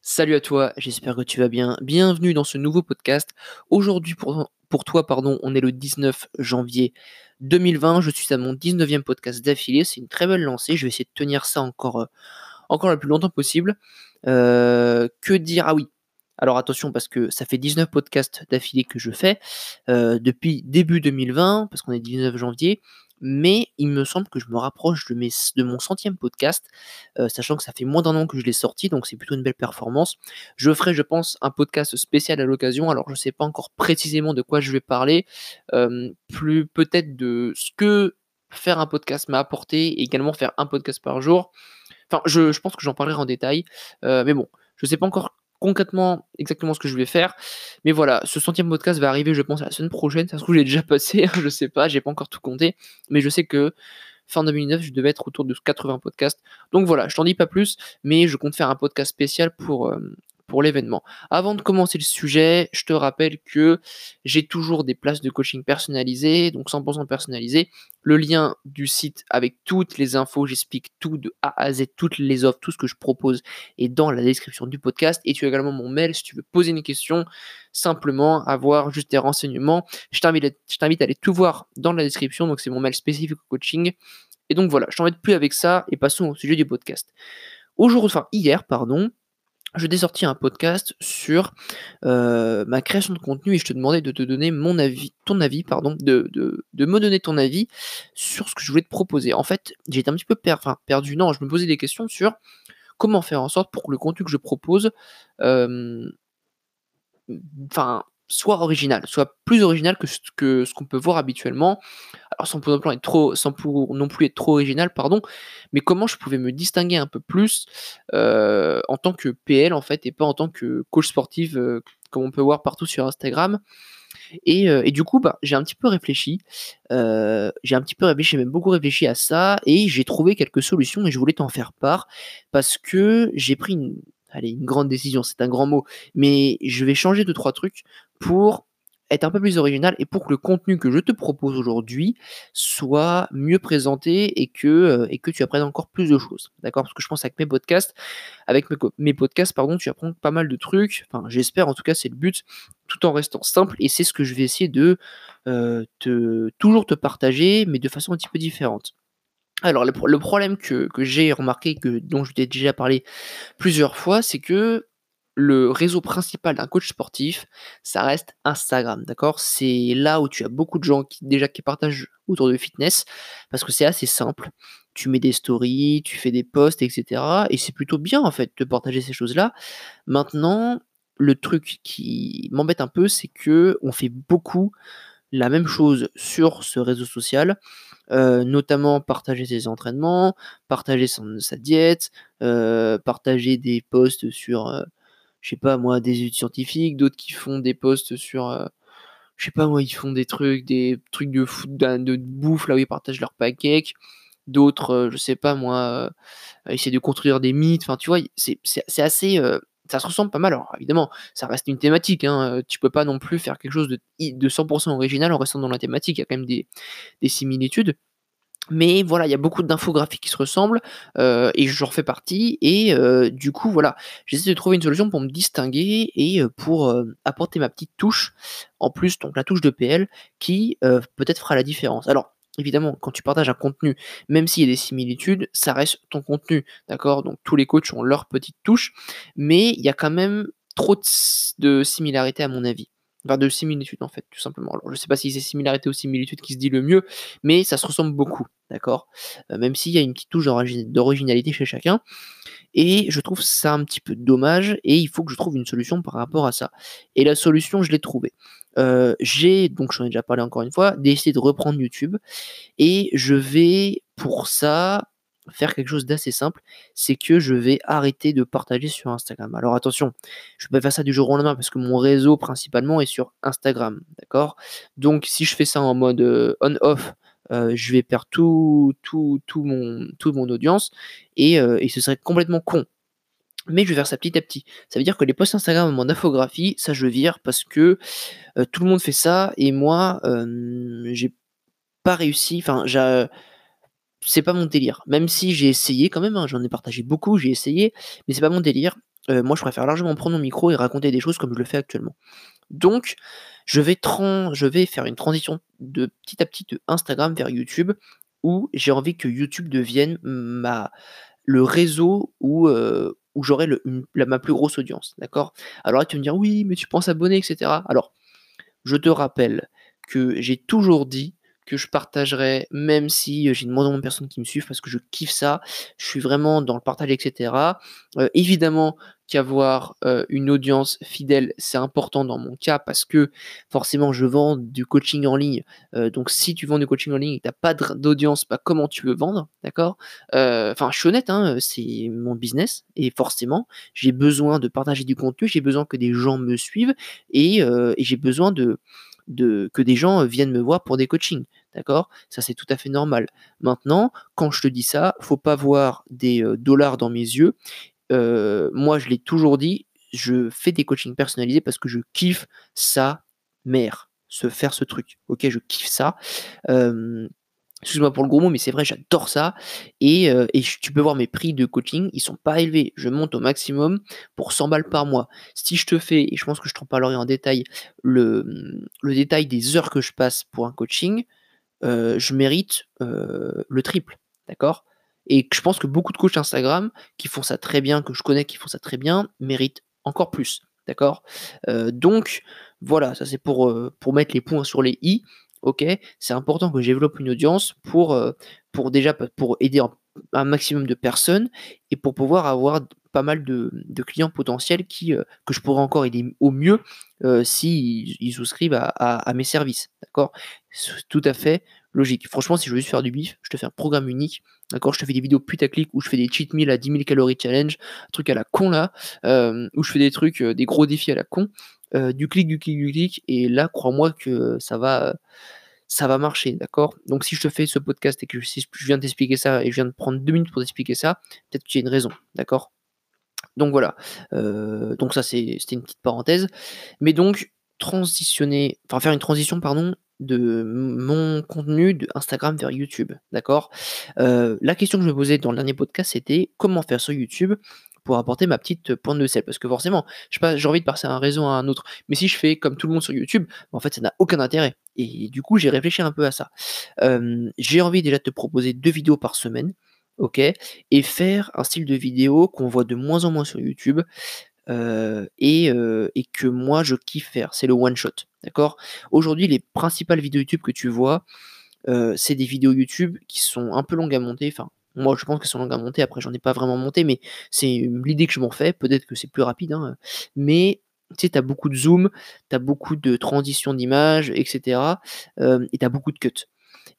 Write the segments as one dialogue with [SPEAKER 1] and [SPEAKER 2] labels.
[SPEAKER 1] Salut à toi, j'espère que tu vas bien. Bienvenue dans ce nouveau podcast. Aujourd'hui pour, toi, pardon, on est le 19 janvier 2020. Je suis à mon 19e podcast d'affilée. C'est une très belle lancée. Je vais essayer de tenir ça encore, euh, encore le plus longtemps possible. Euh, que dire? Ah oui. Alors attention parce que ça fait 19 podcasts d'affilée que je fais euh, depuis début 2020 parce qu'on est 19 janvier mais il me semble que je me rapproche de, mon centième podcast, euh, sachant que ça fait moins d'un an que je l'ai sorti, donc c'est plutôt une belle performance. Je ferai, je pense, un podcast spécial à l'occasion, alors je ne sais pas encore précisément de quoi je vais parler, euh, plus peut-être de ce que faire un podcast m'a apporté, et également faire un podcast par jour. Enfin, je, je pense que j'en parlerai en détail, euh, mais bon, je ne sais pas encore concrètement exactement ce que je vais faire. Mais voilà, ce centième podcast va arriver, je pense, la semaine prochaine. Ça se trouve, j'ai déjà passé, je sais pas, j'ai pas encore tout compté. Mais je sais que fin 2009, je devais être autour de 80 podcasts. Donc voilà, je t'en dis pas plus, mais je compte faire un podcast spécial pour, euh, l'événement. Avant de commencer le sujet, je te rappelle que j'ai toujours des places de coaching personnalisées, donc 100% personnalisées. Le lien du site avec toutes les infos, j'explique tout de A à Z, toutes les offres, tout ce que je propose est dans la description du podcast. Et tu as également mon mail si tu veux poser une question, simplement avoir juste des renseignements. Je t'invite à aller tout voir dans la description, donc c'est mon mail spécifique au coaching. Et donc voilà, je t'embête plus avec ça et passons au sujet du podcast. Aujourd'hui, enfin hier, pardon, je t'ai sorti un podcast sur euh, ma création de contenu et je te demandais de te donner mon avis, ton avis, pardon, de, de, me donner ton avis sur ce que je voulais te proposer. En fait, j'étais un petit peu perdu. Non, je me posais des questions sur comment faire en sorte pour que le contenu que je propose, euh, soit original, soit plus original que ce qu'on peut voir habituellement. Sans pour, être trop, sans non plus être trop original, pardon, mais comment je pouvais me distinguer un peu plus euh, en tant que PL en fait et pas en tant que coach sportif euh, comme on peut voir partout sur Instagram. Et, euh, du coup, bah, j'ai un petit peu réfléchi, j'ai un petit peu réfléchi, j'ai même beaucoup réfléchi à ça, et j'ai trouvé quelques solutions et je voulais t'en faire part parce que j'ai pris une, allez, une grande décision, c'est un grand mot, mais je vais changer de trois trucs pour être un peu plus original et pour que le contenu que je te propose aujourd'hui soit mieux présenté et que, euh, et que tu apprennes encore plus de choses. D'accord? Parce que je pense avec mes podcasts, avec mes, podcasts, pardon, tu apprends pas mal de trucs. Enfin, j'espère, en tout cas, c'est le but, tout en restant simple. Et c'est ce que je vais essayer de euh, te, toujours te partager, mais de façon un petit peu différente. Alors, le, problème que, j'ai remarqué, que, dont je t'ai déjà parlé plusieurs fois, c'est que le réseau principal d'un coach sportif, ça reste Instagram, d'accord? C'est là où tu as beaucoup de gens qui déjà qui partagent autour de fitness, parce que c'est assez simple. Tu mets des stories, tu fais des posts, etc. Et c'est plutôt bien en fait de partager ces choses-là. Maintenant, le truc qui m'embête un peu, c'est que on fait beaucoup la même chose sur ce réseau social, euh, notamment partager ses entraînements, partager sa diète, euh, partager des posts sur, euh, je sais pas moi, des études scientifiques, d'autres qui font des posts sur, je sais pas moi, ils font des trucs, des trucs de, foot, de, bouffe là où ils partagent leurs pancakes, d'autres, je sais pas moi, essayer de construire des mythes, enfin tu vois, c'est assez ça se ressemble pas mal. Alors évidemment, ça reste une thématique. Hein. Tu peux pas non plus faire quelque chose de, de 100% original en restant dans la thématique. Il y a quand même des, similitudes. Mais voilà, il y a beaucoup d'infographies qui se ressemblent euh, et j'en fais partie. Et euh, du coup, voilà, j'essaie de trouver une solution pour me distinguer et euh, pour apporter ma petite touche en plus, donc la touche de PL qui peut-être fera la différence. Alors, évidemment, quand tu partages un contenu, même s'il y a des similitudes, ça reste ton contenu, d'accord? Donc tous les coachs ont leur petite touche, mais il y a quand même trop de, similarités à mon avis. Enfin, de similitudes en fait, tout simplement. Je sais pas si c'est similarité ou similitude qui se dit le mieux, mais ça se ressemble beaucoup, d'accord? Euh, Même s'il y a une petite touche d'originalité chez chacun. Et je trouve ça un petit peu dommage, et il faut que je trouve une solution par rapport à ça. Et la solution, je l'ai trouvée. Euh, j'ai, donc j'en ai déjà parlé encore une fois, décidé de reprendre YouTube et je vais pour ça faire quelque chose d'assez simple, c'est que je vais arrêter de partager sur Instagram. Alors attention, je ne peux pas faire ça du jour au lendemain parce que mon réseau principalement est sur Instagram, d'accord? Donc si je fais ça en mode euh, on-off, euh, je vais perdre tout, tout, tout, mon, toute mon audience et, et ce serait complètement con mais je vais faire ça petit à petit. Ça veut dire que les posts Instagram, mon infographie, ça je vire parce que euh, tout le monde fait ça et moi, j'ai pas réussi. Enfin, c'est pas mon délire. Même si j'ai essayé quand même, hein, j'en ai partagé beaucoup, j'ai essayé, mais c'est pas mon délire. moi je préfère largement prendre mon micro et raconter des choses comme je le fais actuellement. Donc, je vais, faire une transition de petit à petit de Instagram vers YouTube où j'ai envie que YouTube devienne le réseau où, où j'aurai ma plus grosse audience. D'accord? Alors là, tu vas me dire, oui, mais tu penses abonner, etc. Alors, je te rappelle que j'ai toujours dit que je partagerai, même si j'ai une moins de personnes qui me suivent parce que je kiffe ça. Je suis vraiment dans le partage, etc. Euh, évidemment qu'avoir euh, une audience fidèle, c'est important dans mon cas parce que forcément je vends du coaching en ligne. Euh, donc si tu vends du coaching en ligne et que tu n'as pas d'audience, bah, comment tu veux vendre, d'accord? Enfin, je suis honnête, hein, c'est mon business et forcément j'ai besoin de partager du contenu, j'ai besoin que des gens me suivent et, j'ai besoin de de, que des gens viennent me voir pour des coachings. D'accord? Ça, c'est tout à fait normal. Maintenant, quand je te dis ça, faut pas voir des dollars dans mes yeux. moi, je l'ai toujours dit, je fais des coachings personnalisés parce que je kiffe ça, mère, se faire ce truc. Ok, je kiffe ça. Excuse-moi pour le gros mot, mais c'est vrai, j'adore ça. Et, et, tu peux voir mes prix de coaching, ils sont pas élevés. Je monte au maximum pour 100 balles par mois. Si je te fais, et je pense que je t'en parlerai en détail, le détail des heures que je passe pour un coaching, je mérite le triple. D'accord? Et je pense que beaucoup de coachs Instagram qui font ça très bien, que je connais qui font ça très bien, méritent encore plus. D'accord? Donc, voilà, ça c'est pour, pour mettre les points sur les i ok, c'est important que je développe une audience pour, euh, pour déjà pour aider un, maximum de personnes et pour pouvoir avoir pas mal de, clients potentiels qui, euh, que je pourrais encore aider au mieux euh, si ils, souscrivent à, mes services. D'accord? Tout à fait logique. Franchement, si je veux juste faire du bif, je te fais un programme unique. D'accord? Je te fais des vidéos putaclic où je fais des cheat meals à 10 000 calories challenge, un truc à la con là, où je fais des trucs, des gros défis à la con. Euh, du clic, du clic, du clic, et là, crois-moi que ça va, marcher, d'accord? Donc si je te fais ce podcast et que je viens t'expliquer ça et je viens de prendre deux minutes pour t'expliquer ça, peut-être qu'il y a une raison, d'accord? Donc voilà, euh, donc ça c'était une petite parenthèse, mais donc transitionner, enfin faire une transition, pardon, de mon contenu de Instagram vers YouTube, d'accord? Euh, La question que je me posais dans le dernier podcast, c'était comment faire sur YouTube pour apporter ma petite pointe de sel? Parce que forcément, j'ai envie de passer un réseau à un autre. Mais si je fais comme tout le monde sur YouTube, en fait, ça n'a aucun intérêt. Et du coup, j'ai réfléchi un peu à ça. j'ai envie déjà de te proposer deux vidéos par semaine, ok? Et faire un style de vidéo qu'on voit de moins en moins sur YouTube. et, et, que moi je kiffe faire, c'est le one shot, d'accord? Aujourd'hui, les principales vidéos YouTube que tu vois, c'est des vidéos YouTube qui sont un peu longues à monter, enfin moi, je pense que sont longues à monter. Après, j'en ai pas vraiment monté, mais c'est l'idée que je m'en fais. Peut-être que c'est plus rapide, hein, mais tu sais, as beaucoup de zoom, tu as beaucoup de transition d'image, etc. et tu as beaucoup de cuts.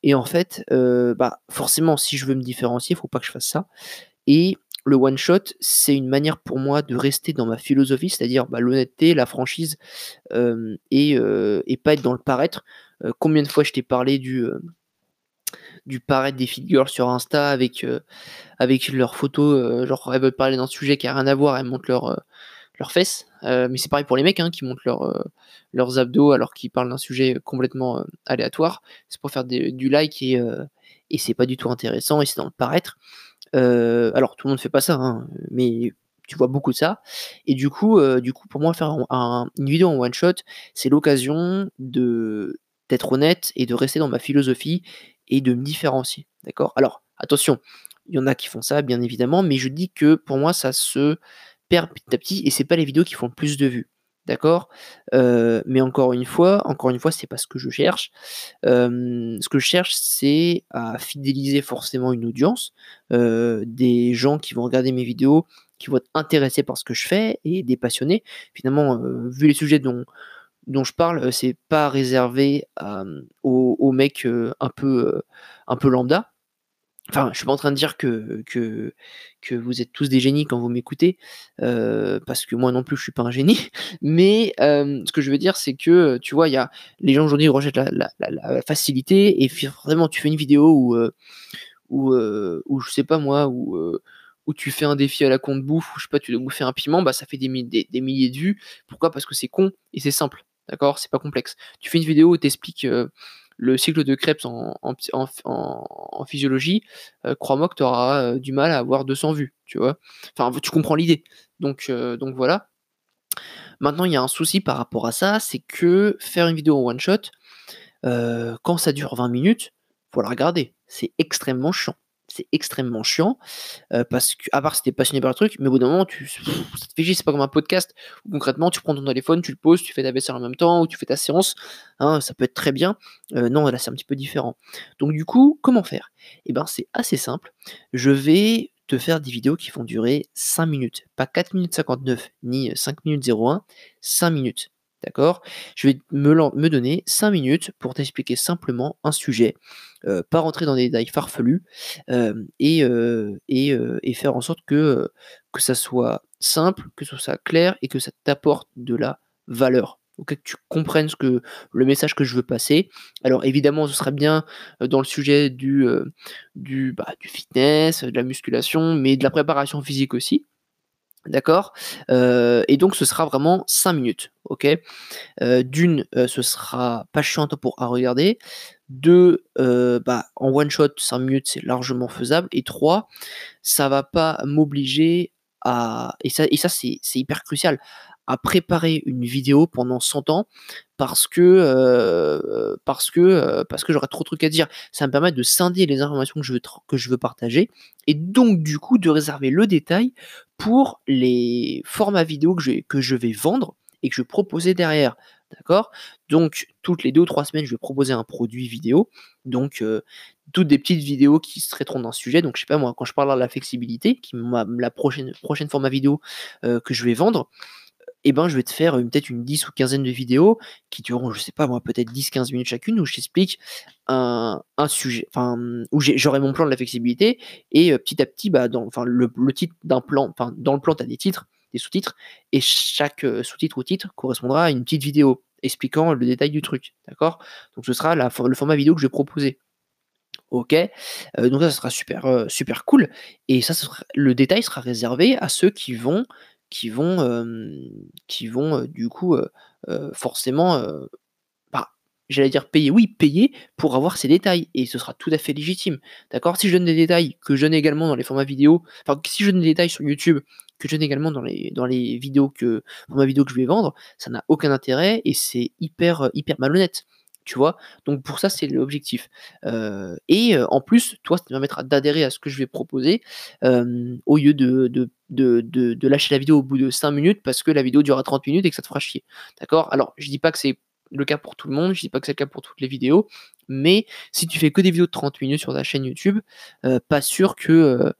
[SPEAKER 1] Et en fait, bah, forcément, si je veux me différencier, il faut pas que je fasse ça. Et le one shot, c'est une manière pour moi de rester dans ma philosophie, c'est-à-dire bah, l'honnêteté, la franchise, et, et, pas être dans le paraître. combien de fois je t'ai parlé du du paraître des figures sur Insta avec, euh, avec leurs photos, euh, genre elles veulent parler d'un sujet qui a rien à voir, elles montrent leur, euh, leurs fesses. mais c'est pareil pour les mecs hein, qui montrent leur, leurs abdos alors qu'ils parlent d'un sujet complètement aléatoire. C'est pour faire du like et, et c'est pas du tout intéressant et c'est dans le paraître. alors tout le monde fait pas ça, hein, mais tu vois beaucoup de ça. Et du coup, du coup pour moi, faire une vidéo en one shot, c'est l'occasion de d'être honnête et de rester dans ma philosophie et de me différencier. D'accord? Alors, attention, il y en a qui font ça, bien évidemment, mais je dis que pour moi, ça se perd petit à petit et c'est pas les vidéos qui font le plus de vues. D'accord? Euh, Mais encore une fois, encore une fois, c'est pas ce que je cherche. Euh, ce que je cherche, c'est à fidéliser forcément une audience, euh, des gens qui vont regarder mes vidéos, qui vont être intéressés par ce que je fais et des passionnés. Finalement, vu les sujets dont, dont je parle, c'est pas réservé aux, mecs un peu, un peu lambda. Enfin, je suis pas en train de dire que, que, que vous êtes tous des génies quand vous m'écoutez, parce que moi non plus je suis pas un génie. Mais ce que je veux dire, c'est que tu vois, il y a les gens aujourd'hui rejettent la, la, facilité et vraiment tu fais une vidéo où, où, où je sais pas moi, où où tu fais un défi à la con de bouffe, ou je sais pas, tu dois bouffer un piment, bah ça fait des, des, milliers de vues. Pourquoi? Parce que c'est con et c'est simple. D'accord? C'est pas complexe. Tu fais une vidéo où tu expliques euh, le cycle de Krebs en, physiologie. Euh, crois-moi que tu auras euh, du mal à avoir 200 vues. Tu vois Enfin, tu comprends l'idée. Donc, donc voilà. Maintenant, il y a un souci par rapport à ça, c'est que faire une vidéo en one shot, quand ça dure 20 minutes, faut la regarder. C'est extrêmement chiant extrêmement chiant parce que à part si t'es passionné par le truc mais au bout d'un moment tu te fait c'est pas comme un podcast où concrètement tu prends ton téléphone tu le poses tu fais ta vaisselle en même temps ou tu fais ta séance hein, ça peut être très bien. Non là c'est un petit peu différent. Donc du coup comment faire? Et eh ben c'est assez simple. Je vais te faire des vidéos qui vont durer 5 minutes. Pas 4 minutes 59 ni 5 minutes 01 5 minutes D'accord? Je vais me, me, donner 5 minutes pour t'expliquer simplement un sujet, euh, pas rentrer dans des détails farfelus, euh, et, euh, et, faire en sorte que, que ça soit simple, que ce soit clair et que ça t'apporte de la valeur. que tu comprennes ce que, le message que je veux passer. Alors évidemment, ce serait bien dans le sujet du, du, bah, du fitness, de la musculation, mais de la préparation physique aussi. D'accord? Et donc ce sera vraiment 5 minutes, ok? D'une, ce sera pas chiant pour à regarder. Deux, bah, en one shot, 5 minutes, c'est largement faisable. Et trois, ça va pas m'obliger à... Et ça, et ça c'est hyper crucial à préparer une vidéo pendant 100 ans parce que parce que parce que j'aurai trop de trucs à dire. Ça me permet de scinder les informations que je veux que je veux partager et donc du coup de réserver le détail pour les formats vidéo que je, que je vais vendre et que je vais proposer derrière. D'accord? Donc, toutes les deux ou trois semaines, je vais proposer un produit vidéo. Donc, toutes des petites vidéos qui se traiteront d'un sujet. Donc, je sais pas, moi, quand je parle de la flexibilité, qui la prochaine, prochaine format vidéo que je vais vendre, eh ben, je vais te faire peut-être une 10 ou quinzaine de vidéos qui dureront, je sais pas moi, peut-être 10-15 minutes chacune, où je t'explique un, sujet, enfin, où j'aurai mon plan de la flexibilité, et petit à petit, bah, dans, enfin, le, titre d'un plan, enfin, dans le plan, tu as des titres, des sous-titres, et chaque sous-titre ou titre correspondra à une petite vidéo expliquant le détail du truc, d'accord? Donc ce sera la, le format vidéo que je vais proposer. Ok, donc ça, ce sera super, super cool. Et ça, le détail sera réservé à ceux qui vont qui vont, qui vont du coup forcément, bah, j'allais dire payer, oui, payer pour avoir ces détails, et ce sera tout à fait légitime. D'accord? Si je donne des détails que je donne également dans les formats vidéo, enfin, si je donne des détails sur YouTube, que je donne également dans les, dans les vidéos que, ma vidéo que je vais vendre, ça n'a aucun intérêt et c'est hyper, hyper malhonnête tu vois? Donc pour ça, c'est l'objectif. et en plus, toi, ça te permettra d'adhérer à ce que je vais proposer au lieu de, lâcher la vidéo au bout de 5 minutes parce que la vidéo durera 30 minutes et que ça te fera chier. D'accord? Alors, je dis pas que c'est le cas pour tout le monde, je dis pas que c'est le cas pour toutes les vidéos, mais si tu fais que des vidéos de 30 minutes sur ta chaîne YouTube, pas sûr que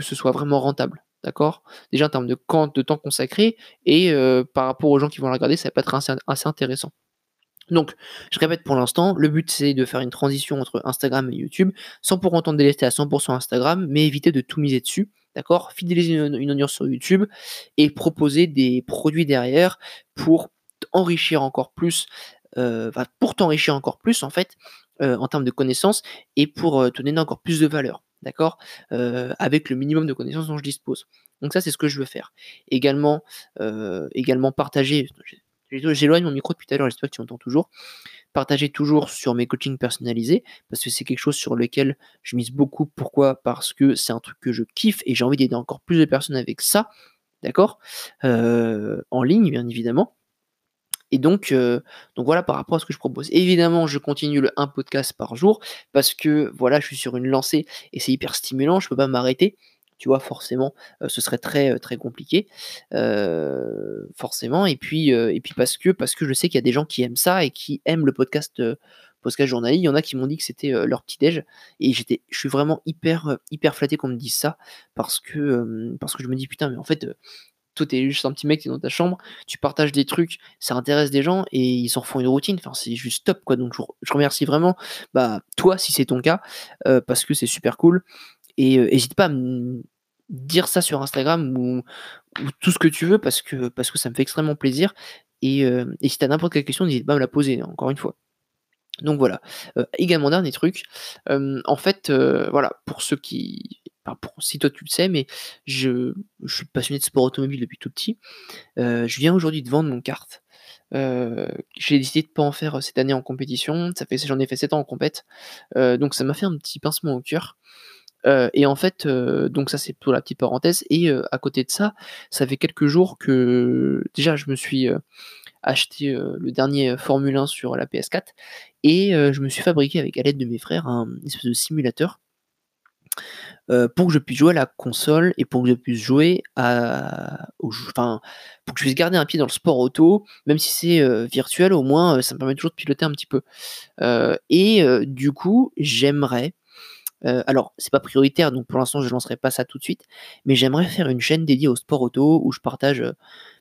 [SPEAKER 1] ce soit vraiment rentable. D'accord? Déjà en termes de, de temps consacré et par rapport aux gens qui vont la regarder, ça va pas être assez intéressant. Donc, je répète pour l'instant, le but c'est de faire une transition entre Instagram et YouTube, sans pour autant délester à 100% Instagram, mais éviter de tout miser dessus, d'accord? Fidéliser une, audience sur YouTube et proposer des produits derrière pour enrichir encore plus, euh, pour t'enrichir encore plus en fait, euh, en termes de connaissances et pour euh, te donner encore plus de valeur, d'accord? Avec le minimum de connaissances dont je dispose. Donc ça c'est ce que je veux faire. Également, également partager, J'éloigne mon micro depuis tout à l'heure, j'espère que tu m'entends toujours. Partager toujours sur mes coachings personnalisés, parce que c'est quelque chose sur lequel je mise beaucoup. Pourquoi? Parce que c'est un truc que je kiffe et j'ai envie d'aider encore plus de personnes avec ça, d'accord? Euh, En ligne, bien évidemment. Et donc, euh, donc voilà par rapport à ce que je propose. Évidemment, je continue le un podcast par jour parce que voilà, je suis sur une lancée et c'est hyper stimulant, je peux pas m'arrêter tu vois, forcément, ce serait très, très compliqué, forcément. Et puis, et puis parce que, parce que je sais qu'il y a des gens qui aiment ça et qui aiment le podcast, podcast journalier. Il y en a qui m'ont dit que c'était leur petit déj, et j'étais, je suis vraiment hyper, hyper flatté qu'on me dise ça parce que, parce que je me dis putain, mais en fait. toi, t'es juste un petit mec, t'es dans ta chambre, tu partages des trucs, ça intéresse des gens et ils s'en font une routine. Enfin, c'est juste top, quoi. Donc, je, remercie vraiment, bah, toi, si c'est ton cas, parce que c'est super cool. Et n'hésite pas à me dire ça sur Instagram ou, tout ce que tu veux parce que, parce que ça me fait extrêmement plaisir. Et, si tu as n'importe quelle question, n'hésite pas à me la poser, encore une fois. Donc voilà. également, dernier truc. en fait, voilà, pour ceux qui. pour, si toi tu le sais, mais je, je, suis passionné de sport automobile depuis tout petit. je viens aujourd'hui de vendre mon carte. j'ai décidé de pas en faire cette année en compétition. Ça fait, j'en ai fait 7 ans en compète. donc ça m'a fait un petit pincement au cœur. Euh, et en fait, euh, donc ça c'est pour la petite parenthèse. Et euh, à côté de ça, ça fait quelques jours que déjà je me suis acheté le dernier Formule 1 sur la PS4 et je me suis fabriqué avec à l'aide de mes frères un espèce de simulateur pour que je puisse jouer à la console et pour que je puisse jouer à, enfin, pour que je puisse garder un pied dans le sport auto, même si c'est virtuel, au moins ça me permet toujours de piloter un petit peu. et du coup, j'aimerais euh, alors, c'est pas prioritaire, donc pour l'instant, je lancerai pas ça tout de suite, mais j'aimerais faire une chaîne dédiée au sport auto où je partage euh,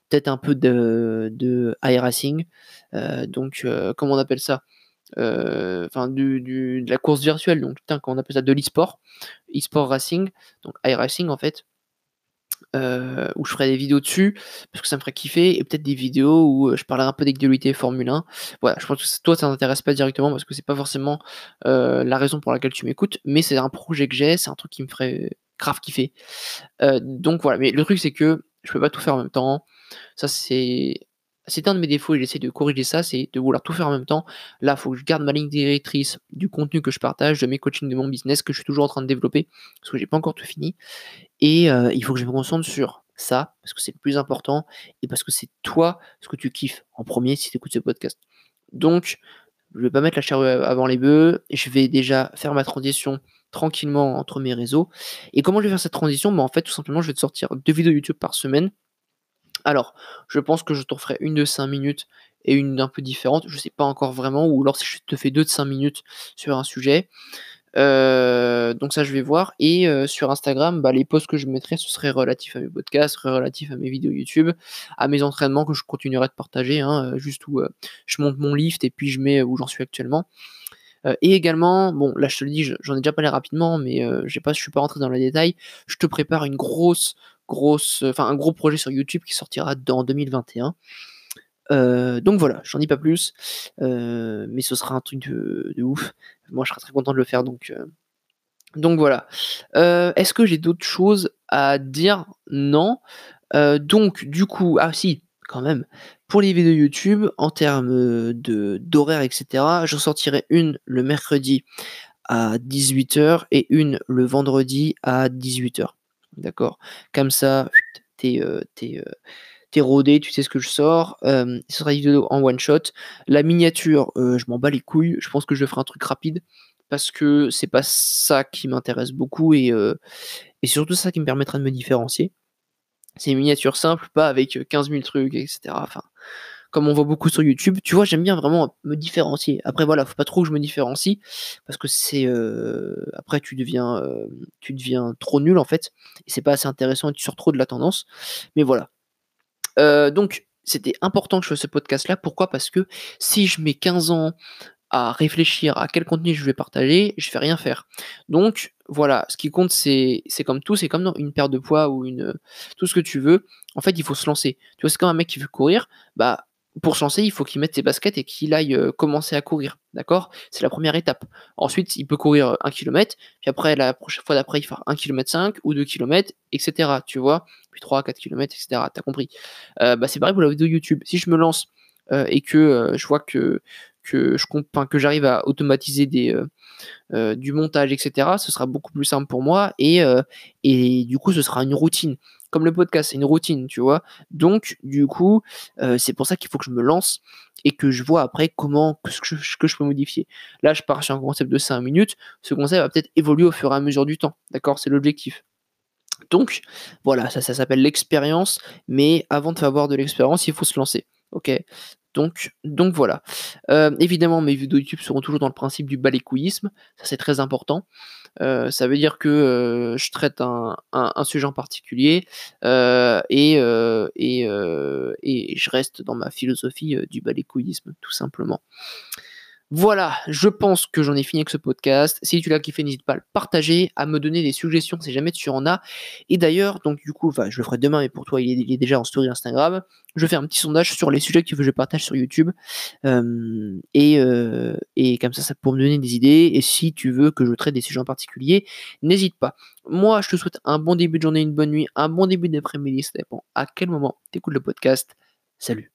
[SPEAKER 1] peut-être un peu de, de iRacing. Euh, donc, comment on appelle ça Enfin, du, de la course virtuelle, donc putain, comment on appelle ça De l'e-sport, e-sport racing, donc iRacing en fait. Euh, où je ferai des vidéos dessus, parce que ça me ferait kiffer, et peut-être des vidéos où euh, je parlerai un peu d'actualité Formule 1. Voilà, je pense que toi, ça t'intéresse pas directement, parce que c'est pas forcément euh, la raison pour laquelle tu m'écoutes, mais c'est un projet que j'ai, c'est un truc qui me ferait grave kiffer. donc voilà, mais le truc c'est que je peux pas tout faire en même temps. Ça, c'est c'est un de mes défauts et j'essaie de corriger ça, c'est de vouloir tout faire en même temps. Là, il faut que je garde ma ligne directrice du contenu que je partage, de mes coachings, de mon business que je suis toujours en train de développer, parce que j'ai pas encore tout fini. Et euh, il faut que je me concentre sur ça, parce que c'est le plus important, et parce que c'est toi ce que tu kiffes en premier si tu écoutes ce podcast. Donc, je vais pas mettre la charrue avant les bœufs, je vais déjà faire ma transition tranquillement entre mes réseaux. Et comment je vais faire cette transition? Bah, En fait, tout simplement, je vais te sortir deux vidéos YouTube par semaine alors, je pense que je t'en ferai une de 5 minutes et une un peu différente. Je sais pas encore vraiment, ou alors si je te fais deux de 5 minutes sur un sujet. Euh, donc ça je vais voir. Et euh, sur Instagram, bah, les posts que je mettrai, ce serait relatif à mes podcasts, relatif à mes vidéos YouTube, à mes entraînements que je continuerai de partager, hein, juste où euh, je monte mon lift et puis je mets où j'en suis actuellement. et également, bon là je te le dis, j'en ai déjà parlé rapidement, mais j'ai pas, je suis pas rentré dans les détails. Je te prépare une grosse grosse, enfin un gros projet sur YouTube qui sortira dans 2021. Euh, donc voilà, j'en dis pas plus, euh, mais ce sera un truc de, ouf. Moi, je serais très content de le faire, donc, euh, donc voilà. Est-ce que j'ai d'autres choses à dire? Non. donc du coup, ah si, quand même. Pour les vidéos YouTube, en termes de d'horaire, etc., j'en sortirai une le mercredi à 18h et une le vendredi à 18h. D'accord? Comme ça, t'es euh, euh, rodé, tu sais ce que je sors. ce sera vidéo en one shot. La miniature, euh, je m'en bats les couilles. Je pense que je ferai un truc rapide parce que c'est pas ça qui m'intéresse beaucoup et, et surtout ça qui me permettra de me différencier. C'est une miniature simple, pas avec 15 000 trucs, etc. Enfin, comme on voit beaucoup sur YouTube. Tu vois, j'aime bien vraiment me différencier. Après, voilà, faut pas trop que je me différencie parce que c'est euh, après tu deviens euh, tu deviens trop nul en fait et c'est pas assez intéressant et tu sors trop de la tendance. Mais voilà. Euh, donc c'était important que je fasse ce podcast là. Pourquoi? Parce que si je mets 15 ans à réfléchir à quel contenu je vais partager, je vais rien faire. Donc voilà, ce qui compte c'est comme tout, c'est comme une paire de poids ou une tout ce que tu veux. En fait, il faut se lancer. Tu vois, c'est comme un mec qui veut courir, bah pour se lancer, il faut qu'il mette ses baskets et qu'il aille euh, commencer à courir. D'accord? C'est la première étape. Ensuite, il peut courir 1 km, puis après, la prochaine fois d'après, il fera 1 km 5 ou 2 km, etc. Tu vois? Puis 3, 4 km, etc. T'as compris euh, bah, C'est pareil pour la vidéo YouTube. Si je me lance euh, et que je vois que, que, je, que j'arrive à automatiser des, du montage, etc., ce sera beaucoup plus simple pour moi et, et du coup, ce sera une routine comme le podcast, c'est une routine, tu vois. Donc, du coup, euh, c'est pour ça qu'il faut que je me lance et que je vois après comment que, je, que je peux modifier. Là, je pars sur un concept de 5 minutes. Ce concept va peut-être évoluer au fur et à mesure du temps. D'accord? C'est l'objectif. Donc, voilà, ça, ça s'appelle l'expérience. Mais avant de avoir de l'expérience, il faut se lancer. Ok? Donc, donc voilà. Euh, évidemment, mes vidéos YouTube seront toujours dans le principe du balécouillisme. Ça, c'est très important. Euh, ça veut dire que euh, je traite un, sujet en particulier et, et, et, je reste dans ma philosophie du balécouillisme, tout simplement. Voilà, je pense que j'en ai fini avec ce podcast. Si tu l'as kiffé, n'hésite pas à le partager, à me donner des suggestions si jamais tu en as. Et d'ailleurs, donc du coup, je le ferai demain, mais pour toi, il est, déjà en story Instagram. Je fais un petit sondage sur les sujets que je partage sur YouTube. Euh, et, euh, et, comme ça, ça peut me donner des idées. Et si tu veux que je traite des sujets en particulier, n'hésite pas. Moi, je te souhaite un bon début de journée, une bonne nuit, un bon début d'après-midi. Ça dépend à quel moment tu écoutes le podcast. Salut